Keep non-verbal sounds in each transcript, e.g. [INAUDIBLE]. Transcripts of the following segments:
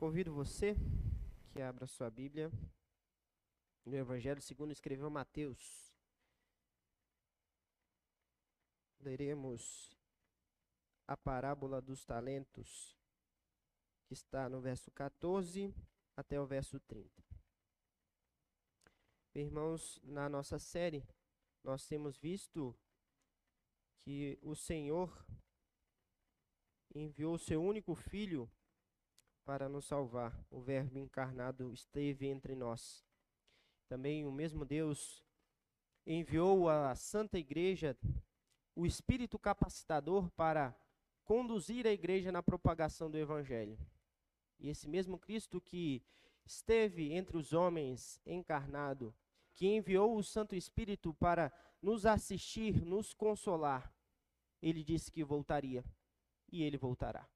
Convido você que abra sua Bíblia no Evangelho segundo escreveu Mateus. Leremos a parábola dos talentos, que está no verso 14 até o verso 30. Irmãos, na nossa série, nós temos visto que o Senhor enviou seu único filho para nos salvar. O Verbo encarnado esteve entre nós. Também o mesmo Deus enviou à Santa Igreja o Espírito capacitador para conduzir a igreja na propagação do Evangelho. E esse mesmo Cristo que esteve entre os homens encarnado, que enviou o Santo Espírito para nos assistir, nos consolar, ele disse que voltaria. E ele voltará.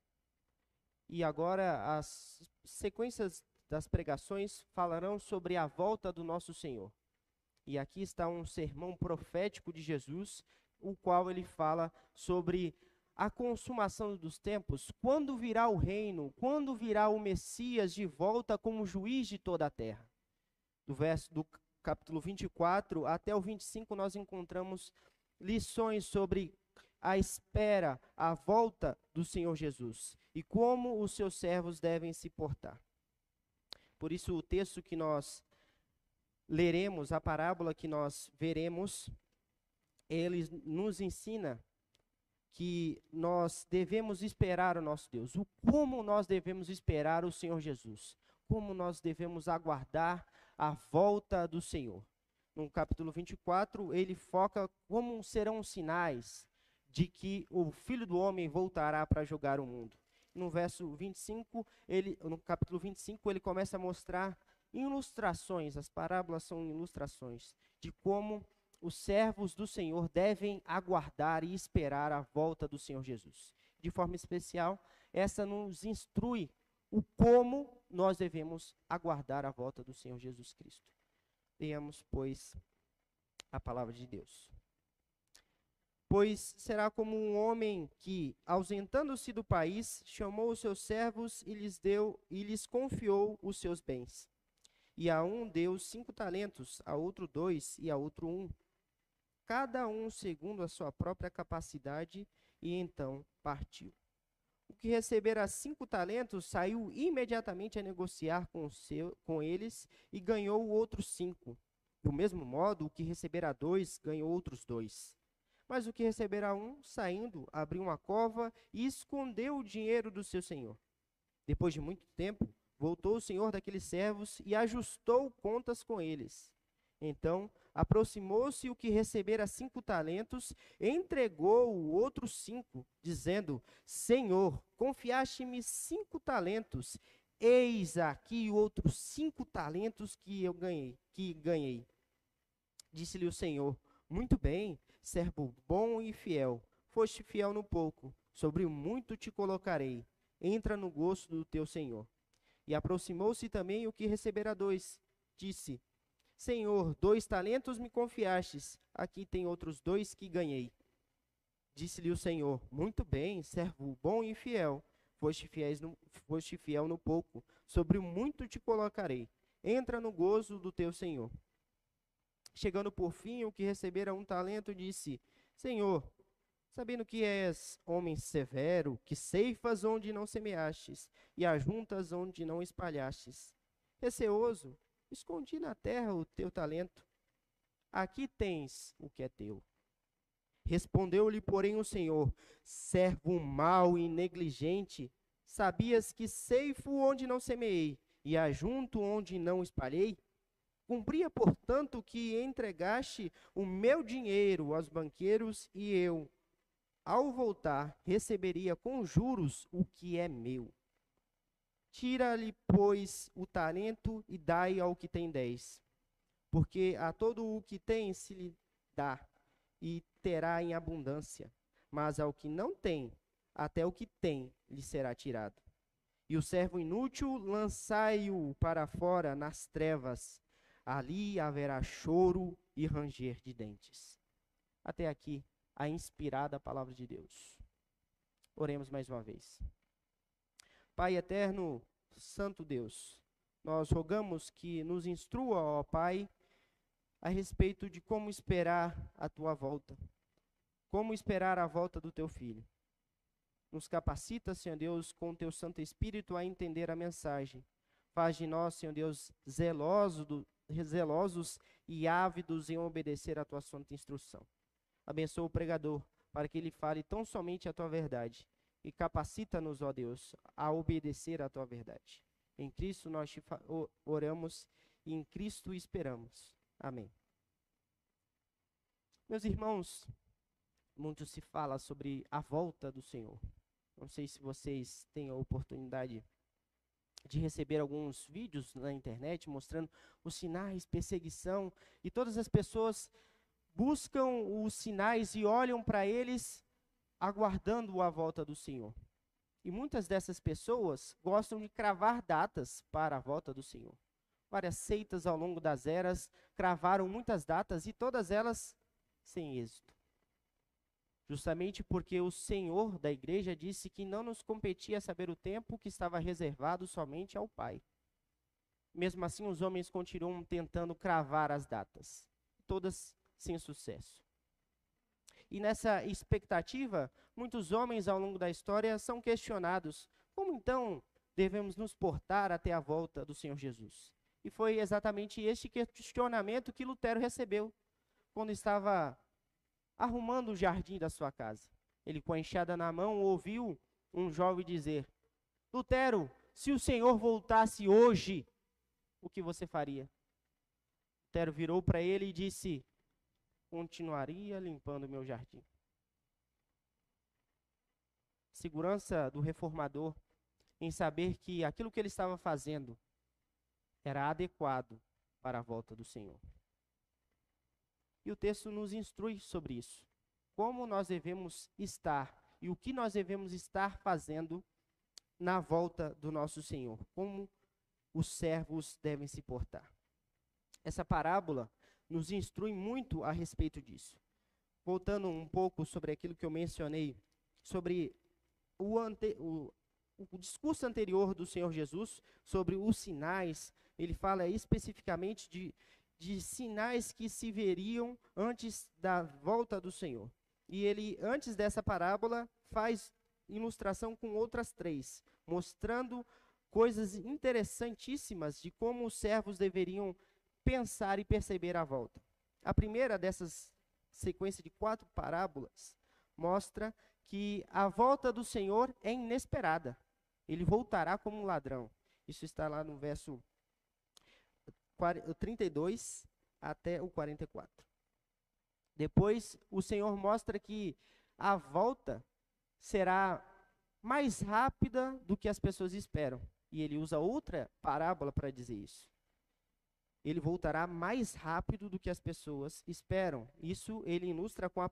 E agora as sequências das pregações falarão sobre a volta do nosso Senhor. E aqui está um sermão profético de Jesus, o qual ele fala sobre a consumação dos tempos, quando virá o reino, quando virá o Messias de volta como juiz de toda a terra. Do verso do capítulo 24 até o 25 nós encontramos lições sobre a espera, a volta do Senhor Jesus e como os seus servos devem se portar. Por isso, o texto que nós leremos, a parábola que nós veremos, ele nos ensina que nós devemos esperar o nosso Deus, o como nós devemos esperar o Senhor Jesus, como nós devemos aguardar a volta do Senhor. No capítulo 24, ele foca como serão os sinais, de que o filho do homem voltará para julgar o mundo. No verso 25, ele, no capítulo 25, ele começa a mostrar ilustrações, as parábolas são ilustrações de como os servos do Senhor devem aguardar e esperar a volta do Senhor Jesus. De forma especial, essa nos instrui o como nós devemos aguardar a volta do Senhor Jesus Cristo. Leamos, pois, a palavra de Deus. Pois será como um homem que, ausentando-se do país, chamou os seus servos e lhes deu e lhes confiou os seus bens. E a um deu cinco talentos, a outro dois e a outro um, cada um segundo a sua própria capacidade, e então partiu. O que recebera cinco talentos saiu imediatamente a negociar com, seu, com eles e ganhou outros cinco. Do mesmo modo, o que recebera dois ganhou outros dois. Mas o que receberá um, saindo, abriu uma cova e escondeu o dinheiro do seu senhor. Depois de muito tempo, voltou o senhor daqueles servos e ajustou contas com eles. Então aproximou-se o que recebera cinco talentos, entregou o outros cinco, dizendo: Senhor, confiaste-me cinco talentos, eis aqui outros cinco talentos que eu ganhei, que ganhei. Disse-lhe o Senhor: muito bem, servo bom e fiel. Foste fiel no pouco, sobre muito te colocarei. Entra no gosto do teu senhor. E aproximou-se também o que recebera dois. Disse: Senhor, dois talentos me confiastes. Aqui tem outros dois que ganhei. Disse-lhe o Senhor: Muito bem, servo bom e fiel. Foste, no, foste fiel no pouco, sobre muito te colocarei. Entra no gozo do teu Senhor. Chegando por fim, o que recebera um talento disse: Senhor, sabendo que és homem severo, que ceifas onde não semeastes e ajuntas onde não espalhastes. Receoso, escondi na terra o teu talento. Aqui tens o que é teu. Respondeu-lhe, porém, o Senhor: Servo mau e negligente, sabias que ceifo onde não semeei e ajunto onde não espalhei? Cumpria, portanto, que entregaste o meu dinheiro aos banqueiros e eu, ao voltar, receberia com juros o que é meu. Tira-lhe, pois, o talento e dai ao que tem dez. Porque a todo o que tem se lhe dá, e terá em abundância. Mas ao que não tem, até o que tem lhe será tirado. E o servo inútil lançai-o para fora nas trevas ali haverá choro e ranger de dentes. Até aqui, a inspirada palavra de Deus. Oremos mais uma vez. Pai eterno, Santo Deus, nós rogamos que nos instrua, ó Pai, a respeito de como esperar a tua volta, como esperar a volta do teu filho. Nos capacita, Senhor Deus, com o teu Santo Espírito a entender a mensagem. Faz de nós, Senhor Deus, zeloso do, zelosos e ávidos em obedecer a tua santa instrução. Abençoa o pregador, para que ele fale tão somente a tua verdade. E capacita-nos, ó Deus, a obedecer a tua verdade. Em Cristo nós te oramos e em Cristo esperamos. Amém. Meus irmãos, muito se fala sobre a volta do Senhor. Não sei se vocês têm a oportunidade de receber alguns vídeos na internet mostrando os sinais, perseguição, e todas as pessoas buscam os sinais e olham para eles aguardando a volta do Senhor. E muitas dessas pessoas gostam de cravar datas para a volta do Senhor. Várias seitas ao longo das eras cravaram muitas datas e todas elas sem êxito. Justamente porque o Senhor da igreja disse que não nos competia saber o tempo que estava reservado somente ao Pai. Mesmo assim, os homens continuam tentando cravar as datas, todas sem sucesso. E nessa expectativa, muitos homens ao longo da história são questionados: como então devemos nos portar até a volta do Senhor Jesus? E foi exatamente este questionamento que Lutero recebeu quando estava arrumando o jardim da sua casa. Ele, com a enxada na mão, ouviu um jovem dizer: Lutero, se o Senhor voltasse hoje, o que você faria? Lutero virou para ele e disse: Continuaria limpando meu jardim. Segurança do reformador em saber que aquilo que ele estava fazendo era adequado para a volta do Senhor. E o texto nos instrui sobre isso. Como nós devemos estar e o que nós devemos estar fazendo na volta do nosso Senhor. Como os servos devem se portar. Essa parábola nos instrui muito a respeito disso. Voltando um pouco sobre aquilo que eu mencionei, sobre o, ante, o, o discurso anterior do Senhor Jesus, sobre os sinais, ele fala especificamente de de sinais que se veriam antes da volta do Senhor. E ele, antes dessa parábola, faz ilustração com outras três, mostrando coisas interessantíssimas de como os servos deveriam pensar e perceber a volta. A primeira dessas sequência de quatro parábolas mostra que a volta do Senhor é inesperada. Ele voltará como um ladrão. Isso está lá no verso 32 até o 44. Depois, o Senhor mostra que a volta será mais rápida do que as pessoas esperam. E ele usa outra parábola para dizer isso. Ele voltará mais rápido do que as pessoas esperam. Isso ele ilustra com a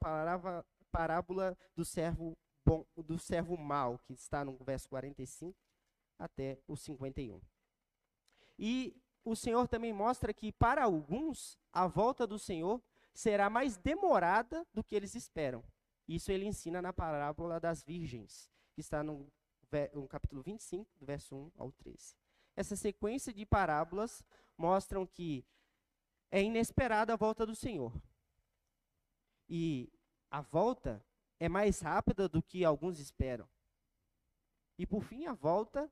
parábola do servo bom, do servo mau, que está no verso 45 até o 51. E o Senhor também mostra que, para alguns, a volta do Senhor será mais demorada do que eles esperam. Isso ele ensina na parábola das virgens, que está no, no capítulo 25, do verso 1 ao 13. Essa sequência de parábolas mostram que é inesperada a volta do Senhor. E a volta é mais rápida do que alguns esperam. E por fim, a volta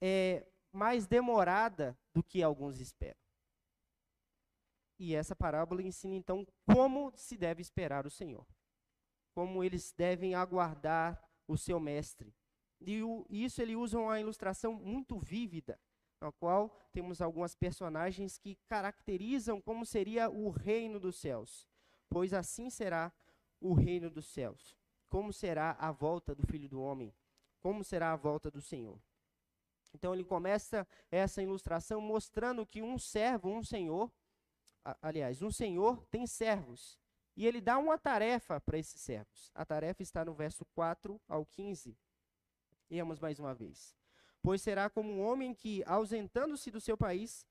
é mais demorada do que alguns esperam. E essa parábola ensina então como se deve esperar o Senhor, como eles devem aguardar o seu mestre. E o, isso ele usa uma ilustração muito vívida, na qual temos algumas personagens que caracterizam como seria o reino dos céus, pois assim será o reino dos céus. Como será a volta do Filho do Homem? Como será a volta do Senhor? Então ele começa essa ilustração mostrando que um servo, um senhor, aliás, um senhor tem servos. E ele dá uma tarefa para esses servos. A tarefa está no verso 4 ao 15. Iamos mais uma vez. Pois será como um homem que, ausentando-se do seu país,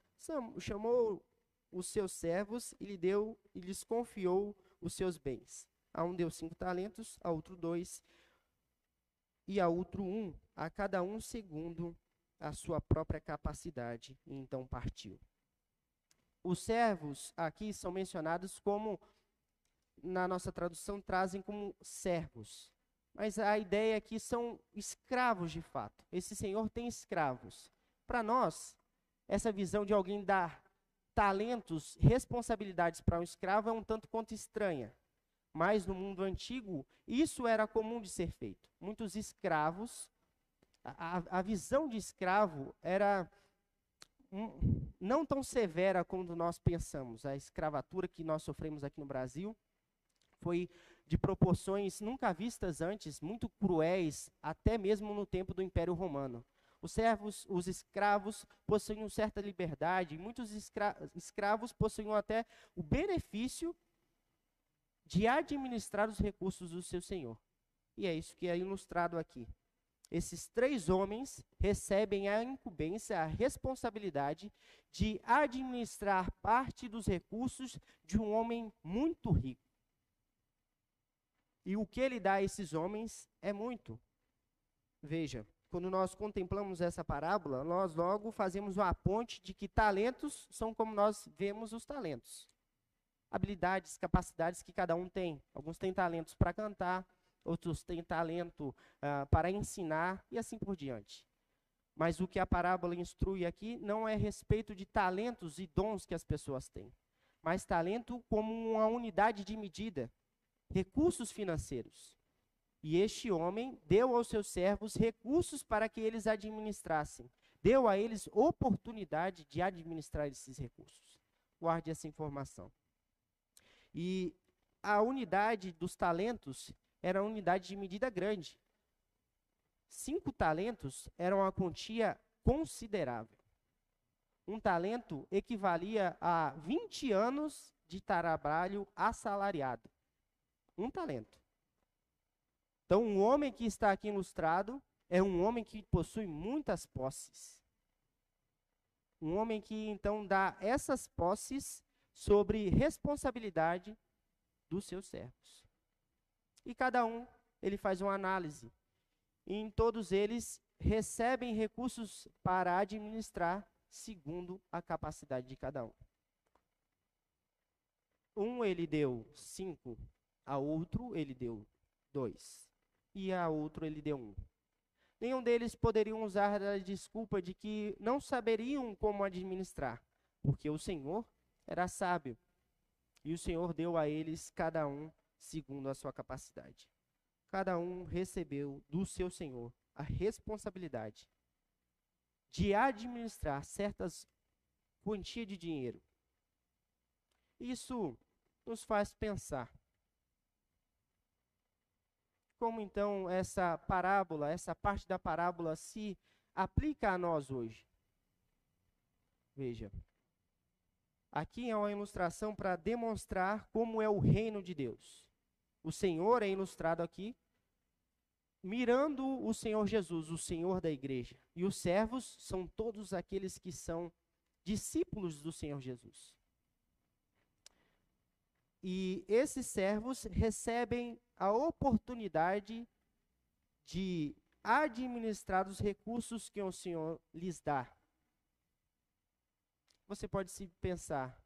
chamou os seus servos e lhe deu e lhes confiou os seus bens. A um deu cinco talentos, a outro dois, e a outro um, a cada um segundo a sua própria capacidade e então partiu. Os servos aqui são mencionados como, na nossa tradução, trazem como servos. Mas a ideia aqui são escravos de fato. Esse senhor tem escravos. Para nós, essa visão de alguém dar talentos, responsabilidades para um escravo é um tanto quanto estranha. Mas no mundo antigo, isso era comum de ser feito. Muitos escravos, a, a visão de escravo era um, não tão severa como nós pensamos. A escravatura que nós sofremos aqui no Brasil foi de proporções nunca vistas antes, muito cruéis, até mesmo no tempo do Império Romano. Os servos, os escravos possuíam certa liberdade, muitos escra escravos possuíam até o benefício de administrar os recursos do seu senhor. E é isso que é ilustrado aqui. Esses três homens recebem a incumbência, a responsabilidade de administrar parte dos recursos de um homem muito rico. E o que ele dá a esses homens é muito. Veja, quando nós contemplamos essa parábola, nós logo fazemos uma ponte de que talentos são como nós vemos os talentos. Habilidades, capacidades que cada um tem. Alguns têm talentos para cantar, outros têm talento uh, para ensinar e assim por diante. Mas o que a parábola instrui aqui não é respeito de talentos e dons que as pessoas têm, mas talento como uma unidade de medida, recursos financeiros. E este homem deu aos seus servos recursos para que eles administrassem. Deu a eles oportunidade de administrar esses recursos. Guarde essa informação. E a unidade dos talentos era uma unidade de medida grande. Cinco talentos eram uma quantia considerável. Um talento equivalia a 20 anos de trabalho assalariado. Um talento. Então, um homem que está aqui ilustrado é um homem que possui muitas posses. Um homem que então dá essas posses sobre responsabilidade dos seus servos. E cada um, ele faz uma análise. E em todos eles recebem recursos para administrar segundo a capacidade de cada um. Um ele deu cinco, a outro ele deu dois e a outro ele deu um. Nenhum deles poderiam usar a desculpa de que não saberiam como administrar, porque o Senhor era sábio e o Senhor deu a eles cada um segundo a sua capacidade. Cada um recebeu do seu Senhor a responsabilidade de administrar certas quantias de dinheiro. Isso nos faz pensar como então essa parábola, essa parte da parábola se aplica a nós hoje? Veja. Aqui é uma ilustração para demonstrar como é o reino de Deus. O Senhor é ilustrado aqui mirando o Senhor Jesus, o Senhor da igreja. E os servos são todos aqueles que são discípulos do Senhor Jesus. E esses servos recebem a oportunidade de administrar os recursos que o Senhor lhes dá. Você pode se pensar,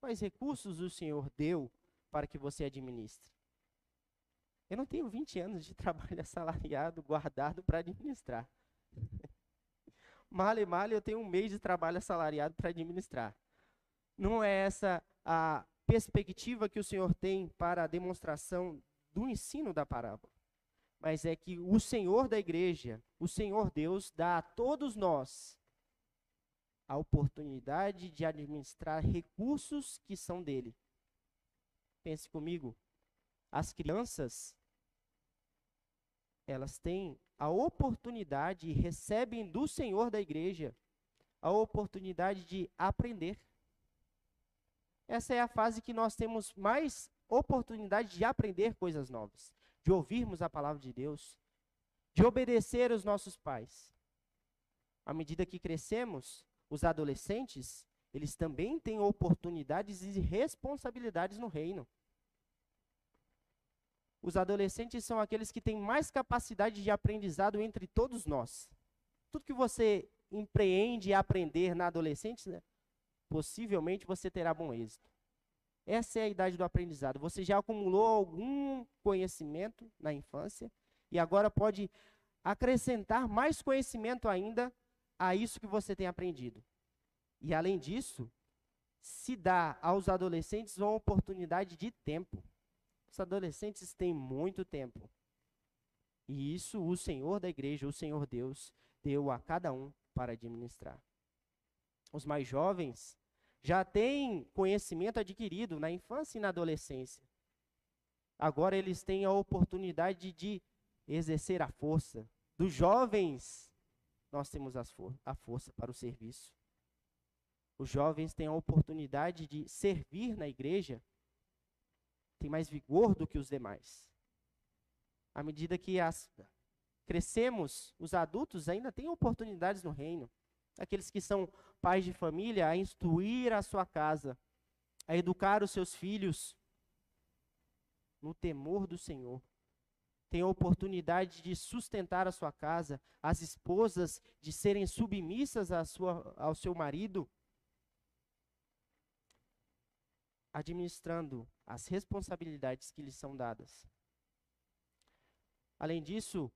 quais recursos o Senhor deu para que você administre? Eu não tenho 20 anos de [LAUGHS] trabalho assalariado guardado para administrar. [LAUGHS] Male, male, eu tenho um mês de trabalho assalariado para administrar. Não é essa a perspectiva que o Senhor tem para a demonstração do ensino da parábola, mas é que o Senhor da igreja, o Senhor Deus, dá a todos nós a oportunidade de administrar recursos que são dele. Pense comigo, as crianças, elas têm a oportunidade e recebem do Senhor da igreja a oportunidade de aprender. Essa é a fase que nós temos mais oportunidade de aprender coisas novas, de ouvirmos a palavra de Deus, de obedecer os nossos pais. À medida que crescemos, os adolescentes, eles também têm oportunidades e responsabilidades no reino. Os adolescentes são aqueles que têm mais capacidade de aprendizado entre todos nós. Tudo que você empreende aprender na adolescência, né, possivelmente você terá bom êxito. Essa é a idade do aprendizado. Você já acumulou algum conhecimento na infância e agora pode acrescentar mais conhecimento ainda a isso que você tem aprendido. E além disso, se dá aos adolescentes uma oportunidade de tempo. Os adolescentes têm muito tempo. E isso o Senhor da igreja, o Senhor Deus, deu a cada um para administrar. Os mais jovens já têm conhecimento adquirido na infância e na adolescência. Agora eles têm a oportunidade de exercer a força. Dos jovens, nós temos for a força para o serviço. Os jovens têm a oportunidade de servir na igreja, tem mais vigor do que os demais. À medida que as, crescemos, os adultos ainda têm oportunidades no reino. Aqueles que são pais de família, a instruir a sua casa, a educar os seus filhos no temor do Senhor. Tem a oportunidade de sustentar a sua casa, as esposas de serem submissas à sua, ao seu marido, administrando as responsabilidades que lhes são dadas. Além disso,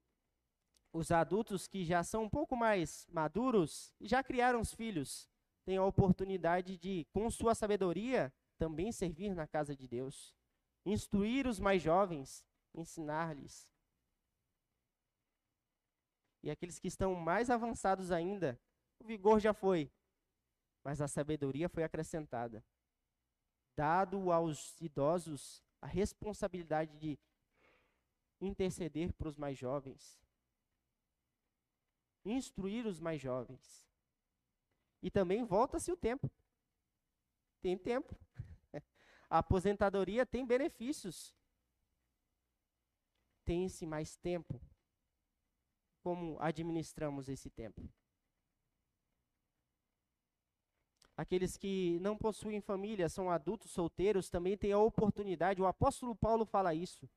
os adultos que já são um pouco mais maduros, já criaram os filhos, têm a oportunidade de, com sua sabedoria, também servir na casa de Deus. Instruir os mais jovens, ensinar-lhes. E aqueles que estão mais avançados ainda, o vigor já foi, mas a sabedoria foi acrescentada. Dado aos idosos a responsabilidade de interceder para os mais jovens, instruir os mais jovens. E também volta-se o tempo. Tem tempo. [LAUGHS] A aposentadoria tem benefícios. Tem-se mais tempo. Como administramos esse tempo? Aqueles que não possuem família, são adultos solteiros, também têm a oportunidade, o apóstolo Paulo fala isso.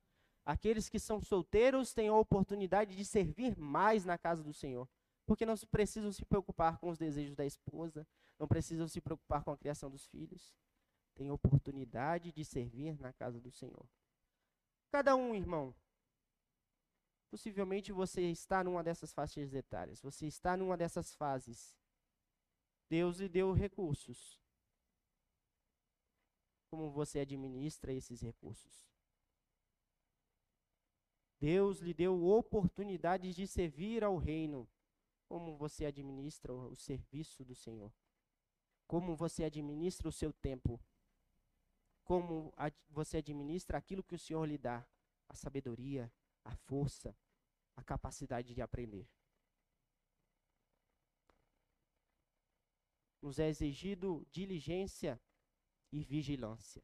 Aqueles que são solteiros têm a oportunidade de servir mais na casa do Senhor porque não precisam se preocupar com os desejos da esposa, não precisam se preocupar com a criação dos filhos. Tem oportunidade de servir na casa do Senhor. Cada um, irmão, possivelmente você está numa dessas faixas etárias, você está numa dessas fases. Deus lhe deu recursos. Como você administra esses recursos? Deus lhe deu oportunidades de servir ao reino como você administra o serviço do Senhor? Como você administra o seu tempo? Como você administra aquilo que o Senhor lhe dá? A sabedoria, a força, a capacidade de aprender. Nos é exigido diligência e vigilância.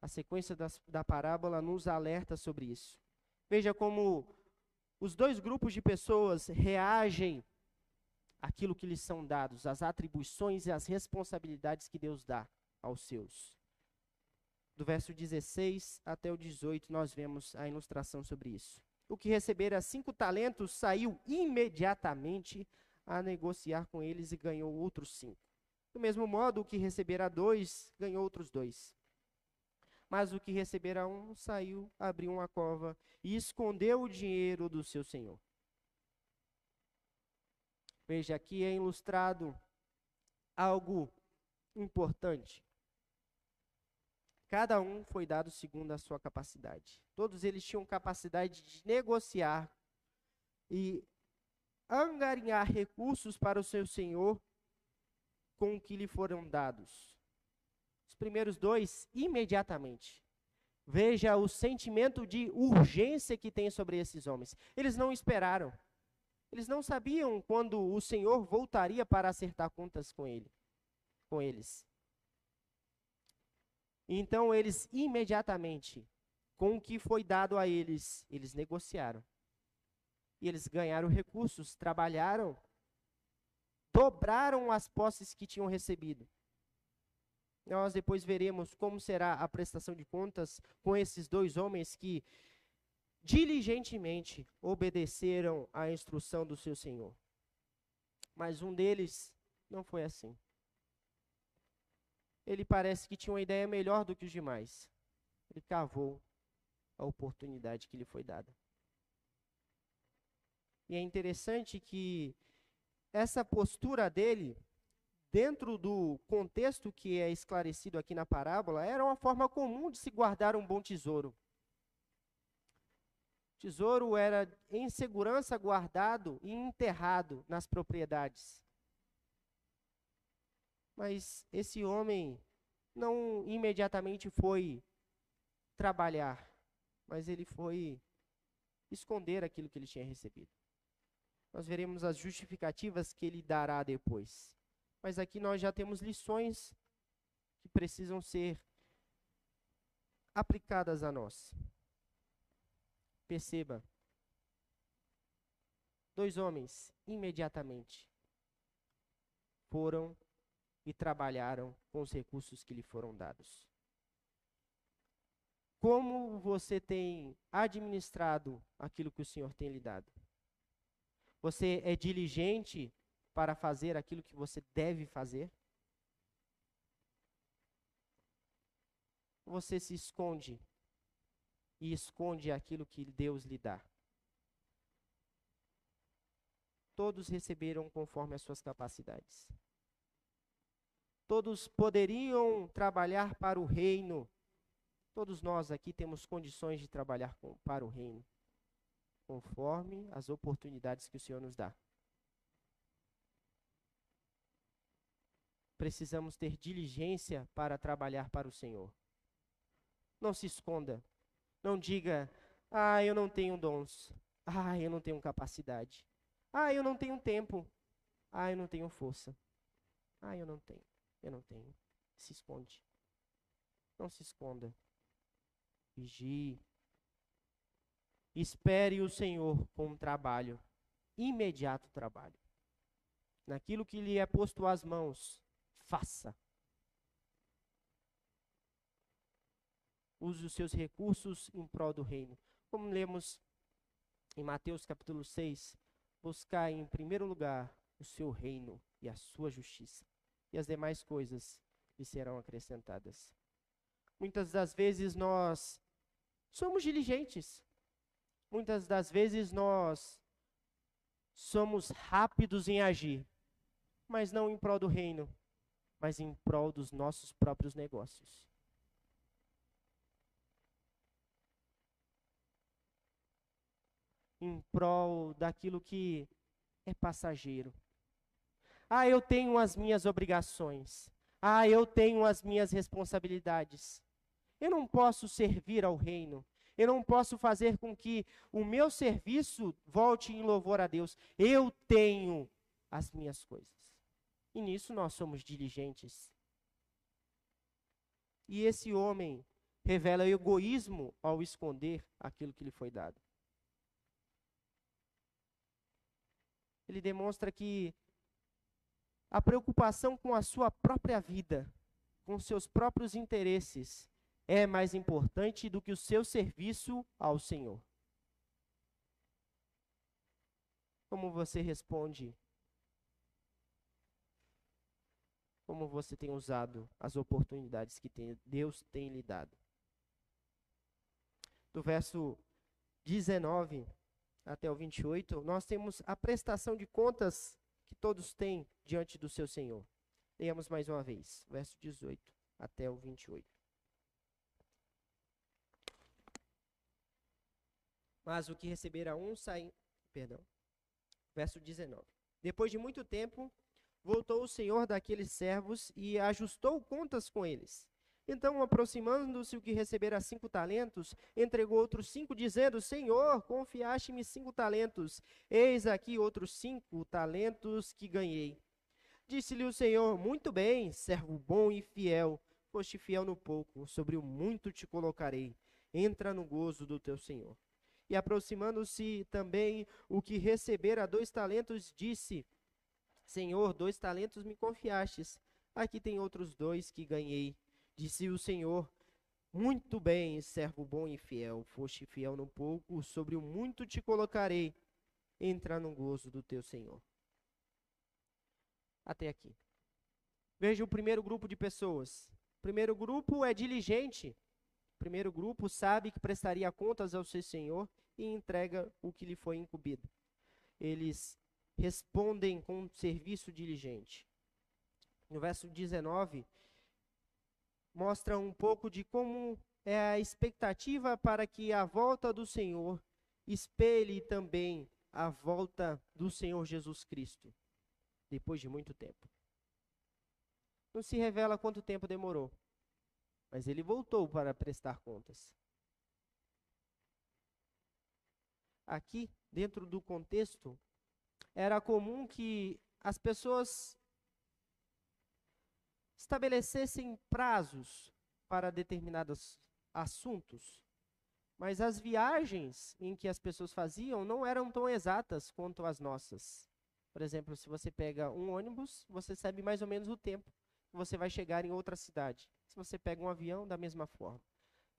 A sequência das, da parábola nos alerta sobre isso. Veja como os dois grupos de pessoas reagem àquilo que lhes são dados, às atribuições e às responsabilidades que Deus dá aos seus. Do verso 16 até o 18, nós vemos a ilustração sobre isso. O que recebera cinco talentos saiu imediatamente a negociar com eles e ganhou outros cinco. Do mesmo modo, o que recebera dois ganhou outros dois. Mas o que recebera um saiu, abriu uma cova e escondeu o dinheiro do seu senhor. Veja, aqui é ilustrado algo importante. Cada um foi dado segundo a sua capacidade. Todos eles tinham capacidade de negociar e angariar recursos para o seu senhor com o que lhe foram dados primeiros dois imediatamente. Veja o sentimento de urgência que tem sobre esses homens. Eles não esperaram. Eles não sabiam quando o Senhor voltaria para acertar contas com ele, com eles. Então eles imediatamente, com o que foi dado a eles, eles negociaram. E eles ganharam recursos, trabalharam, dobraram as posses que tinham recebido. Nós depois veremos como será a prestação de contas com esses dois homens que diligentemente obedeceram à instrução do seu Senhor. Mas um deles não foi assim. Ele parece que tinha uma ideia melhor do que os demais. Ele cavou a oportunidade que lhe foi dada. E é interessante que essa postura dele, dentro do contexto que é esclarecido aqui na parábola, era uma forma comum de se guardar um bom tesouro. O tesouro era em segurança guardado e enterrado nas propriedades. Mas esse homem não imediatamente foi trabalhar, mas ele foi esconder aquilo que ele tinha recebido. Nós veremos as justificativas que ele dará depois. Mas aqui nós já temos lições que precisam ser aplicadas a nós. Perceba. Dois homens, imediatamente, foram e trabalharam com os recursos que lhe foram dados. Como você tem administrado aquilo que o Senhor tem lhe dado? Você é diligente para fazer aquilo que você deve fazer? Você se esconde e esconde aquilo que Deus lhe dá? Todos receberam conforme as suas capacidades. Todos poderiam trabalhar para o reino. Todos nós aqui temos condições de trabalhar com, para o reino conforme as oportunidades que o Senhor nos dá. Precisamos ter diligência para trabalhar para o Senhor. Não se esconda. Não diga, ah, eu não tenho dons. Ah, eu não tenho capacidade. Ah, eu não tenho tempo. Ah, eu não tenho força. Ah, eu não tenho. Eu não tenho. Se esconde. Não se esconda. Vigie. Espere o Senhor com um trabalho, imediato trabalho. Naquilo que lhe é posto às mãos, faça. Use os seus recursos em prol do reino. Como lemos em Mateus capítulo 6, buscar em primeiro lugar o seu reino e a sua justiça, e as demais coisas lhe serão acrescentadas. Muitas das vezes nós somos diligentes, Muitas das vezes nós somos rápidos em agir, mas não em prol do reino, mas em prol dos nossos próprios negócios. Em prol daquilo que é passageiro. Ah, eu tenho as minhas obrigações. Ah, eu tenho as minhas responsabilidades. Eu não posso servir ao reino. Eu não posso fazer com que o meu serviço volte em louvor a Deus. Eu tenho as minhas coisas. E nisso nós somos diligentes. E esse homem revela egoísmo ao esconder aquilo que lhe foi dado. Ele demonstra que a preocupação com a sua própria vida, com seus próprios interesses, é mais importante do que o seu serviço ao Senhor? Como você responde? Como você tem usado as oportunidades que tem, Deus tem lhe dado? Do verso 19 até o 28, nós temos a prestação de contas que todos têm diante do seu Senhor. Leamos mais uma vez, verso 18 até o 28. Mas o que receberá um sai. Perdão. Verso 19. Depois de muito tempo, voltou o senhor daqueles servos e ajustou contas com eles. Então, aproximando-se o que recebera cinco talentos, entregou outros cinco, dizendo: Senhor, confiaste-me cinco talentos, eis aqui outros cinco talentos que ganhei. Disse-lhe o Senhor: Muito bem, servo bom e fiel, foste fiel no pouco, sobre o muito te colocarei. Entra no gozo do teu Senhor. E aproximando-se também o que recebera dois talentos, disse: Senhor, dois talentos me confiastes. Aqui tem outros dois que ganhei. Disse o Senhor: Muito bem, servo bom e fiel. Foste fiel no pouco, sobre o muito te colocarei. Entra no gozo do teu Senhor. até aqui. Veja o primeiro grupo de pessoas. O primeiro grupo é diligente. Primeiro grupo sabe que prestaria contas ao seu Senhor e entrega o que lhe foi incumbido. Eles respondem com um serviço diligente. No verso 19, mostra um pouco de como é a expectativa para que a volta do Senhor espelhe também a volta do Senhor Jesus Cristo, depois de muito tempo. Não se revela quanto tempo demorou, mas ele voltou para prestar contas. Aqui, dentro do contexto, era comum que as pessoas estabelecessem prazos para determinados assuntos, mas as viagens em que as pessoas faziam não eram tão exatas quanto as nossas. Por exemplo, se você pega um ônibus, você sabe mais ou menos o tempo você vai chegar em outra cidade. Se você pega um avião, da mesma forma.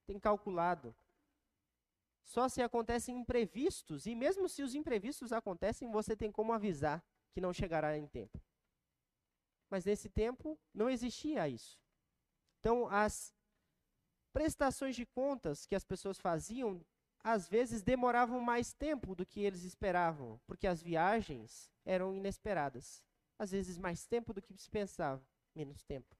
Tem calculado. Só se acontecem imprevistos, e mesmo se os imprevistos acontecem, você tem como avisar que não chegará em tempo. Mas nesse tempo não existia isso. Então, as prestações de contas que as pessoas faziam, às vezes demoravam mais tempo do que eles esperavam, porque as viagens eram inesperadas. Às vezes mais tempo do que se pensava menos tempo.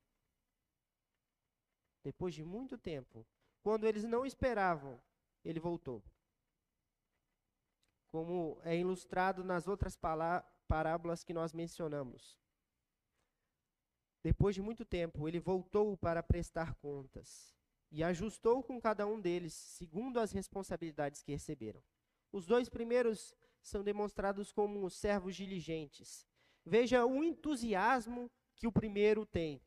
Depois de muito tempo, quando eles não esperavam, ele voltou. Como é ilustrado nas outras parábolas que nós mencionamos. Depois de muito tempo, ele voltou para prestar contas e ajustou com cada um deles, segundo as responsabilidades que receberam. Os dois primeiros são demonstrados como servos diligentes. Veja o entusiasmo que o primeiro tem.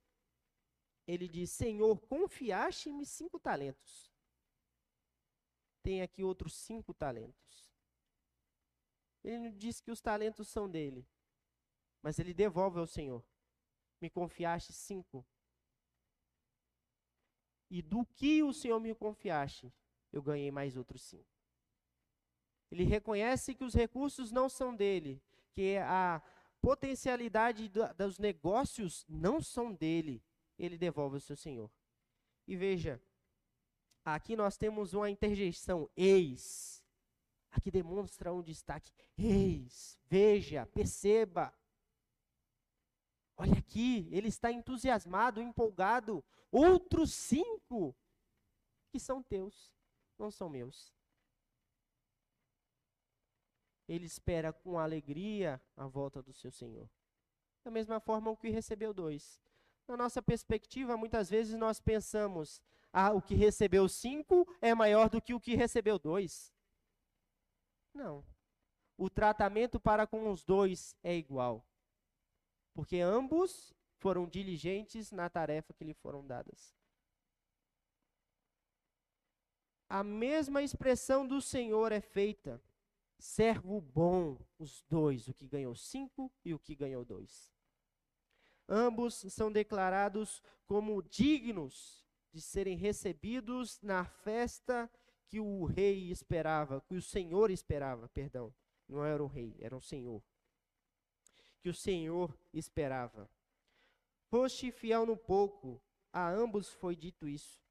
Ele diz: Senhor, confiaste-me cinco talentos. Tem aqui outros cinco talentos. Ele não diz que os talentos são dele, mas ele devolve ao Senhor. Me confiaste cinco. E do que o Senhor me confiaste, eu ganhei mais outros cinco. Ele reconhece que os recursos não são dele, que a potencialidade dos negócios não são dele, ele devolve ao seu senhor. E veja, aqui nós temos uma interjeição, eis. Aqui demonstra um destaque, eis, veja, perceba. Olha aqui, ele está entusiasmado, empolgado. Outros cinco que são teus, não são meus. Ele espera com alegria a volta do seu Senhor. Da mesma forma o que recebeu dois. Na nossa perspectiva, muitas vezes nós pensamos, ah, o que recebeu cinco é maior do que o que recebeu dois. Não. O tratamento para com os dois é igual. Porque ambos foram diligentes na tarefa que lhe foram dadas. A mesma expressão do Senhor é feita servo bom, os dois, o que ganhou cinco e o que ganhou dois. Ambos são declarados como dignos de serem recebidos na festa que o rei esperava, que o Senhor esperava, perdão. Não era o rei, era o Senhor. Que o Senhor esperava. Foste fiel no pouco, a ambos foi dito isso.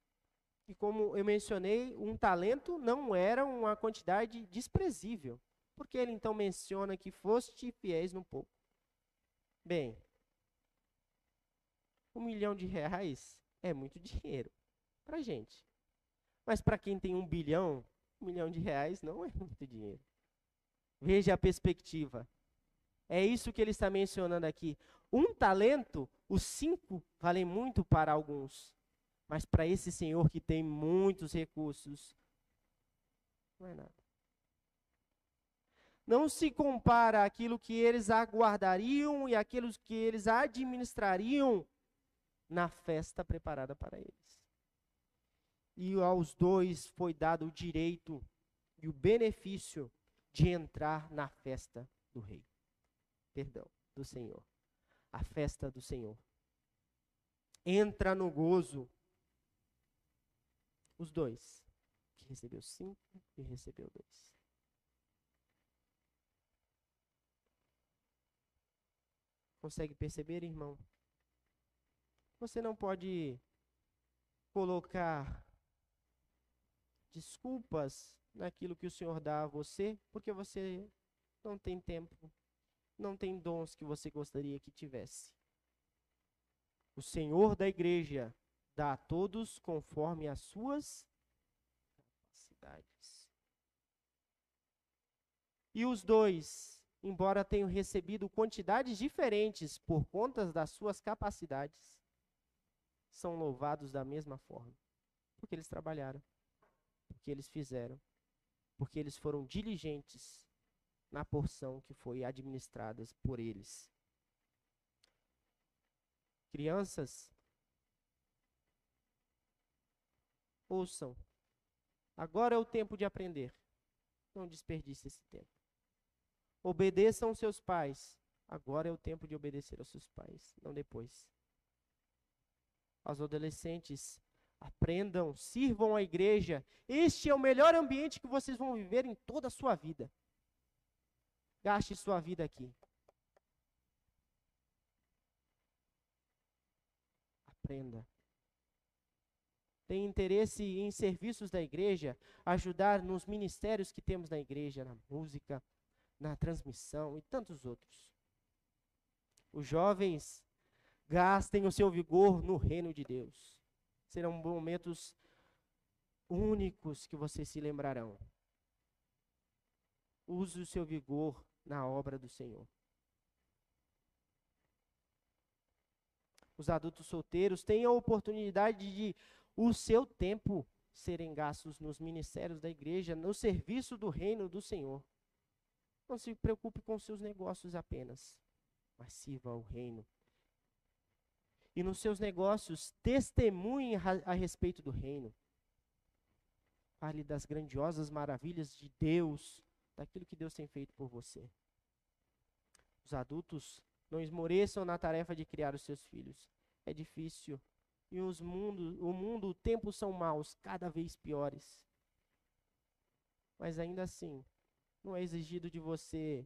E como eu mencionei, um talento não era uma quantidade desprezível. Porque ele então menciona que foste fiéis no pouco. Bem, um milhão de reais é muito dinheiro para gente. Mas para quem tem um bilhão, um milhão de reais não é muito dinheiro. Veja a perspectiva. É isso que ele está mencionando aqui. Um talento, os cinco valem muito para alguns. Mas para esse senhor que tem muitos recursos, não é nada. Não se compara aquilo que eles aguardariam e aquilo que eles administrariam na festa preparada para eles. E aos dois foi dado o direito e o benefício de entrar na festa do rei. Perdão, do Senhor. A festa do Senhor. Entra no gozo os dois, que recebeu cinco e recebeu dois. Consegue perceber, irmão? Você não pode colocar desculpas naquilo que o Senhor dá a você, porque você não tem tempo, não tem dons que você gostaria que tivesse. O Senhor da igreja dá a todos conforme as suas capacidades. E os dois, embora tenham recebido quantidades diferentes por conta das suas capacidades, são louvados da mesma forma, porque eles trabalharam, porque eles fizeram, porque eles foram diligentes na porção que foi administrada por eles. Crianças, ouçam. Agora é o tempo de aprender. Não desperdice esse tempo. Obedeçam seus pais. Agora é o tempo de obedecer aos seus pais, não depois. Aos adolescentes, aprendam, sirvam a igreja. Este é o melhor ambiente que vocês vão viver em toda a sua vida. Gaste sua vida aqui. Aprenda. Tem interesse em serviços da igreja, ajudar nos ministérios que temos na igreja, na música, na transmissão e tantos outros. Os jovens gastem o seu vigor no reino de Deus. Serão momentos únicos que vocês se lembrarão. Use o seu vigor na obra do Senhor. Os adultos solteiros têm a oportunidade de o seu tempo serem gastos nos ministérios da igreja, no serviço do reino do Senhor. Não se preocupe com seus negócios apenas, mas sirva ao reino. E nos seus negócios, testemunhe a, respeito do reino. Fale das grandiosas maravilhas de Deus, daquilo que Deus tem feito por você. Os adultos não esmoreçam na tarefa de criar os seus filhos. É difícil. E os mundo, o mundo, o tempo são maus, cada vez piores. Mas ainda assim, não é exigido de você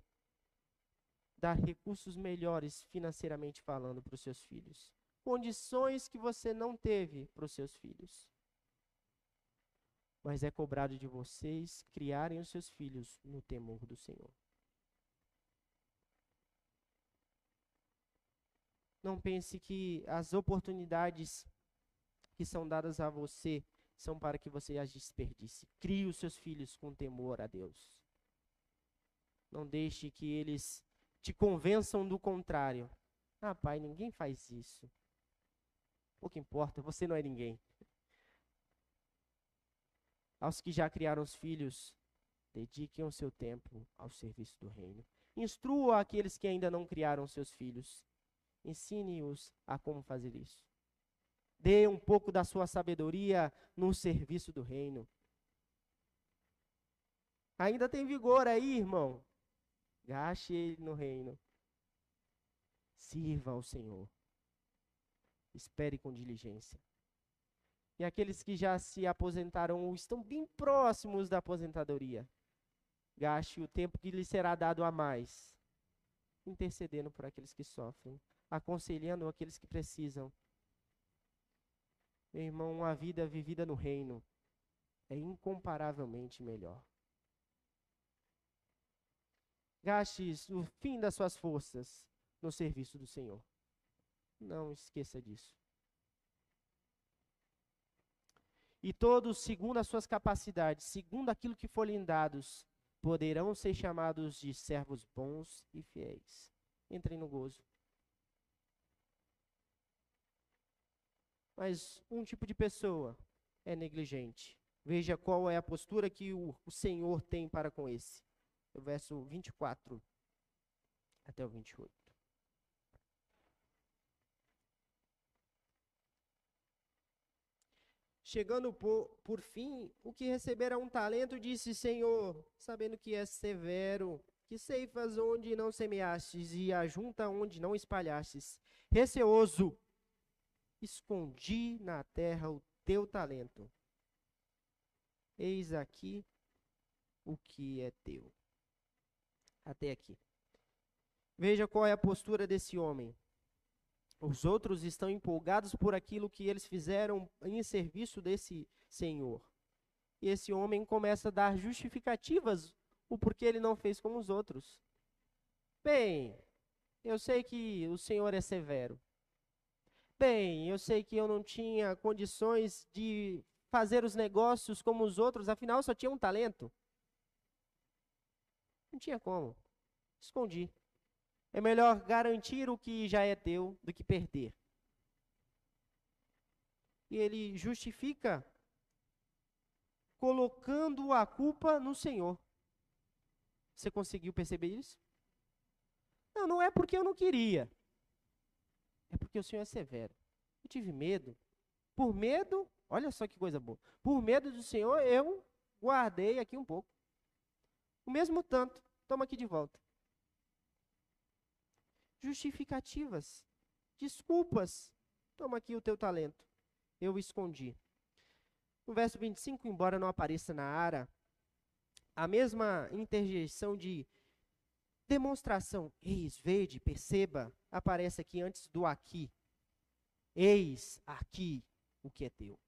dar recursos melhores financeiramente falando para os seus filhos. Condições que você não teve para os seus filhos. Mas é cobrado de vocês criarem os seus filhos no temor do Senhor. Não pense que as oportunidades que são dadas a você são para que você as desperdice. Crie os seus filhos com temor a Deus. Não deixe que eles te convençam do contrário. Ah, pai, ninguém faz isso. Pouco importa, você não é ninguém. Aos que já criaram os filhos, dediquem o seu tempo ao serviço do reino. Instrua aqueles que ainda não criaram seus filhos. Ensine-os a como fazer isso. Dê um pouco da sua sabedoria no serviço do reino. Ainda tem vigor aí, irmão? Gaste ele no reino. Sirva ao Senhor. Espere com diligência. E aqueles que já se aposentaram ou estão bem próximos da aposentadoria, gaste o tempo que lhe será dado a mais, intercedendo por aqueles que sofrem, aconselhando aqueles que precisam. Meu irmão, uma vida vivida no reino é incomparavelmente melhor. Gaste o fim das suas forças no serviço do Senhor. Não esqueça disso. E todos, segundo as suas capacidades, segundo aquilo que for lhe dados, poderão ser chamados de servos bons e fiéis. Entrem no gozo. Mas um tipo de pessoa é negligente. Veja qual é a postura que o, o Senhor tem para com esse. O verso 24 até o 28. Chegando por, por fim, o que recebera um talento disse: Senhor, sabendo que és severo, que ceifas onde não semeastes e ajunta onde não espalhastes. Receoso, escondi na terra o teu talento. Eis aqui o que é teu. Até aqui. Veja qual é a postura desse homem. Os outros estão empolgados por aquilo que eles fizeram em serviço desse Senhor. E esse homem começa a dar justificativas o porquê ele não fez como os outros. Bem, eu sei que o Senhor é severo. Bem, eu sei que eu não tinha condições de fazer os negócios como os outros, afinal só tinha um talento. Não tinha como. Escondi. É melhor garantir o que já é teu do que perder. E ele justifica colocando a culpa no Senhor. Você conseguiu perceber isso? Não, não é porque eu não queria. É porque o Senhor é severo. Eu tive medo. Por medo, olha só que coisa boa. Por medo do Senhor, eu guardei aqui um pouco. O mesmo tanto, toma aqui de volta. Justificativas, desculpas. Toma aqui o teu talento. Eu escondi. No verso 25, embora não apareça na ara, a mesma interjeição de demonstração, eis, vede, perceba, aparece aqui antes do aqui. Eis aqui o que é teu.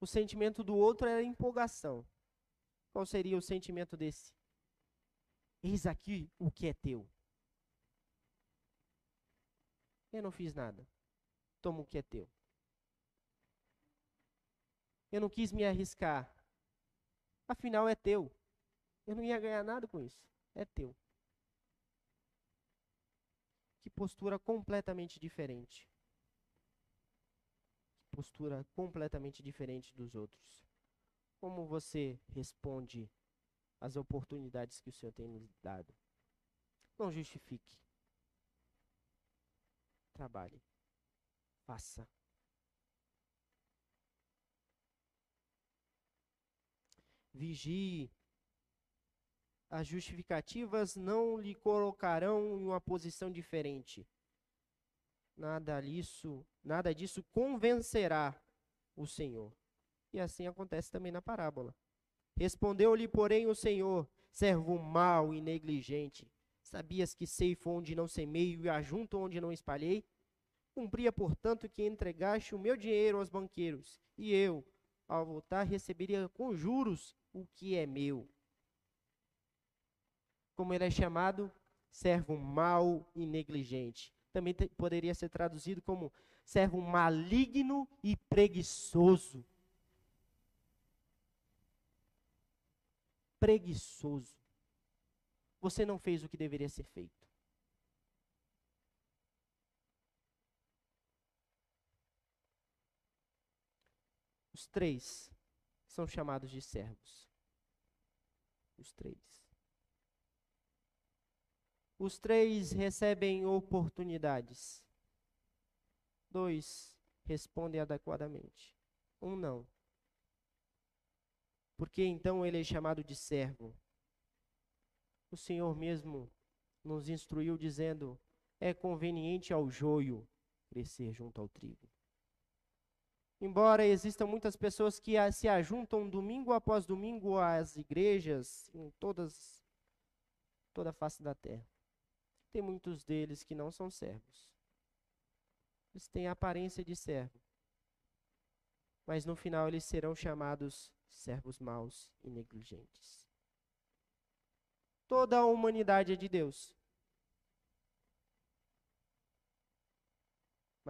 O sentimento do outro era empolgação. Qual seria o sentimento desse? Eis aqui o que é teu. Eu não fiz nada. Toma o que é teu. Eu não quis me arriscar. Afinal, é teu. Eu não ia ganhar nada com isso. É teu. Que postura completamente diferente. Que postura completamente diferente dos outros. Como você responde às oportunidades que o Senhor tem nos dado? Não justifique. Trabalhe. Faça. Vigie. As justificativas não lhe colocarão em uma posição diferente. Nada disso, nada disso convencerá o Senhor. E assim acontece também na parábola. Respondeu-lhe, porém, o Senhor: servo mau e negligente. Sabias que ceifo onde não semeio e ajunto onde não espalhei? Cumpria, portanto, que entregaste o meu dinheiro aos banqueiros, e eu, ao voltar, receberia com juros o que é meu. Como ele é chamado, servo mau e negligente. Também poderia ser traduzido como servo maligno e preguiçoso. Preguiçoso. Você não fez o que deveria ser feito. Os três são chamados de servos. Os três. Os três recebem oportunidades. Dois respondem adequadamente. Um não. Porque então ele é chamado de servo. O Senhor mesmo nos instruiu dizendo: é conveniente ao joio crescer junto ao trigo. Embora existam muitas pessoas que se ajuntam domingo após domingo às igrejas em todas toda a face da terra. Tem muitos deles que não são servos. Eles têm a aparência de servo. Mas no final eles serão chamados servos maus e negligentes. Toda a humanidade é de Deus.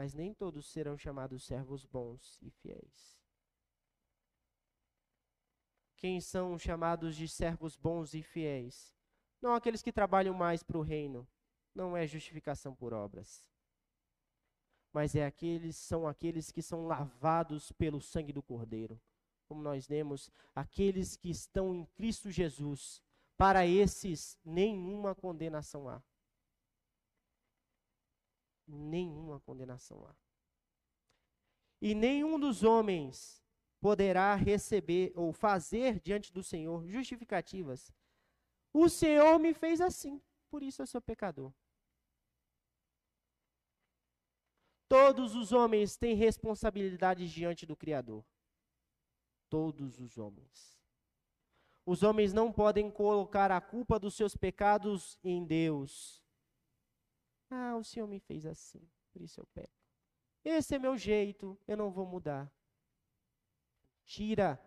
mas nem todos serão chamados servos bons e fiéis. Quem são chamados de servos bons e fiéis? Não aqueles que trabalham mais para o reino, não é justificação por obras. Mas é aqueles são aqueles que são lavados pelo sangue do Cordeiro. Como nós lemos, aqueles que estão em Cristo Jesus, para esses nenhuma condenação há nenhuma condenação há. E nenhum dos homens poderá receber ou fazer diante do Senhor justificativas. O Senhor me fez assim, por isso eu sou pecador. Todos os homens têm responsabilidades diante do Criador. Todos os homens. Os homens não podem colocar a culpa dos seus pecados em Deus. Ah, o Senhor me fez assim, por isso eu peco. Esse é meu jeito, eu não vou mudar. Tira,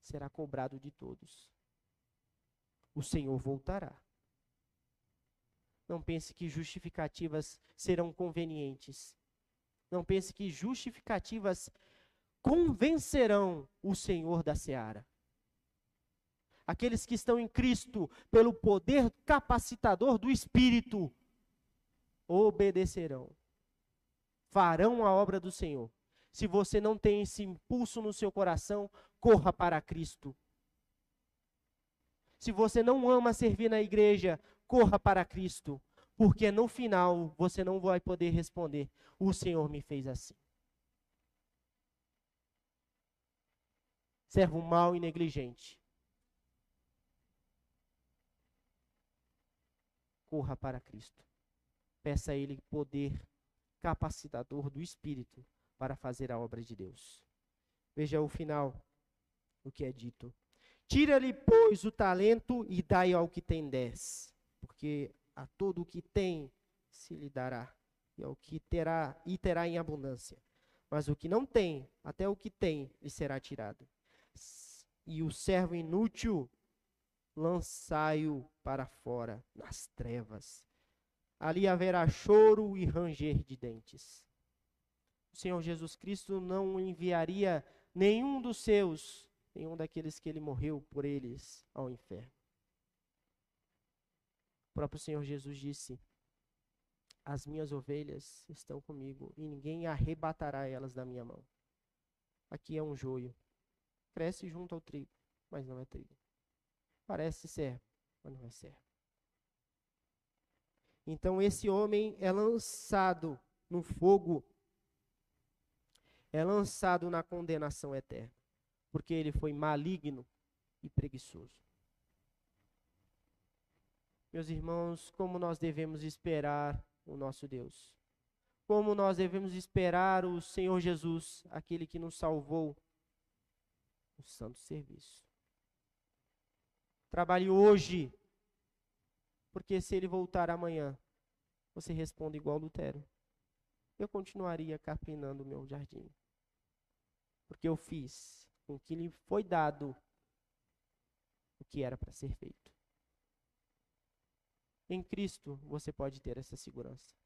será cobrado de todos. O Senhor voltará. Não pense que justificativas serão convenientes. Não pense que justificativas convencerão o Senhor da seara. Aqueles que estão em Cristo, pelo poder capacitador do Espírito, obedecerão, farão a obra do Senhor. Se você não tem esse impulso no seu coração, corra para Cristo. Se você não ama servir na igreja, corra para Cristo, porque no final você não vai poder responder: O Senhor me fez assim. Servo mau e negligente. Corra para Cristo. Peça a Ele poder capacitador do Espírito para fazer a obra de Deus. Veja o final, o que é dito. Tira-lhe, pois, o talento e dai ao que tem dez, porque a todo o que tem se lhe dará, e ao que terá e terá em abundância. Mas o que não tem, até o que tem, lhe será tirado. E o servo inútil, lançai-o para fora, nas trevas. Ali haverá choro e ranger de dentes. O Senhor Jesus Cristo não enviaria nenhum dos seus nenhum daqueles que ele morreu por eles ao inferno. O próprio Senhor Jesus disse: As minhas ovelhas estão comigo e ninguém arrebatará elas da minha mão. Aqui é um joio. Cresce junto ao trigo, mas não é trigo. Parece servo, mas não é servo. Então esse homem é lançado no fogo, é lançado na condenação eterna porque ele foi maligno e preguiçoso. Meus irmãos, como nós devemos esperar o nosso Deus? Como nós devemos esperar o Senhor Jesus, aquele que nos salvou, o santo serviço. Trabalhe hoje, porque se ele voltar amanhã, você responde igual Lutero. Eu continuaria capinando o meu jardim. Porque eu fiz com que lhe foi dado o que era para ser feito. Em Cristo você pode ter essa segurança.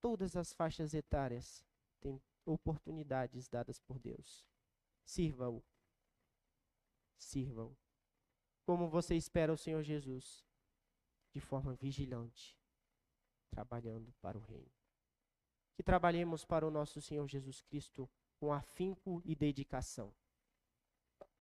Todas as faixas etárias têm oportunidades dadas por Deus. Sirva-o. Sirva-o. Como você espera o Senhor Jesus? De forma vigilante, trabalhando para o Reino. Que trabalhemos para o nosso Senhor Jesus Cristo com afinco e dedicação.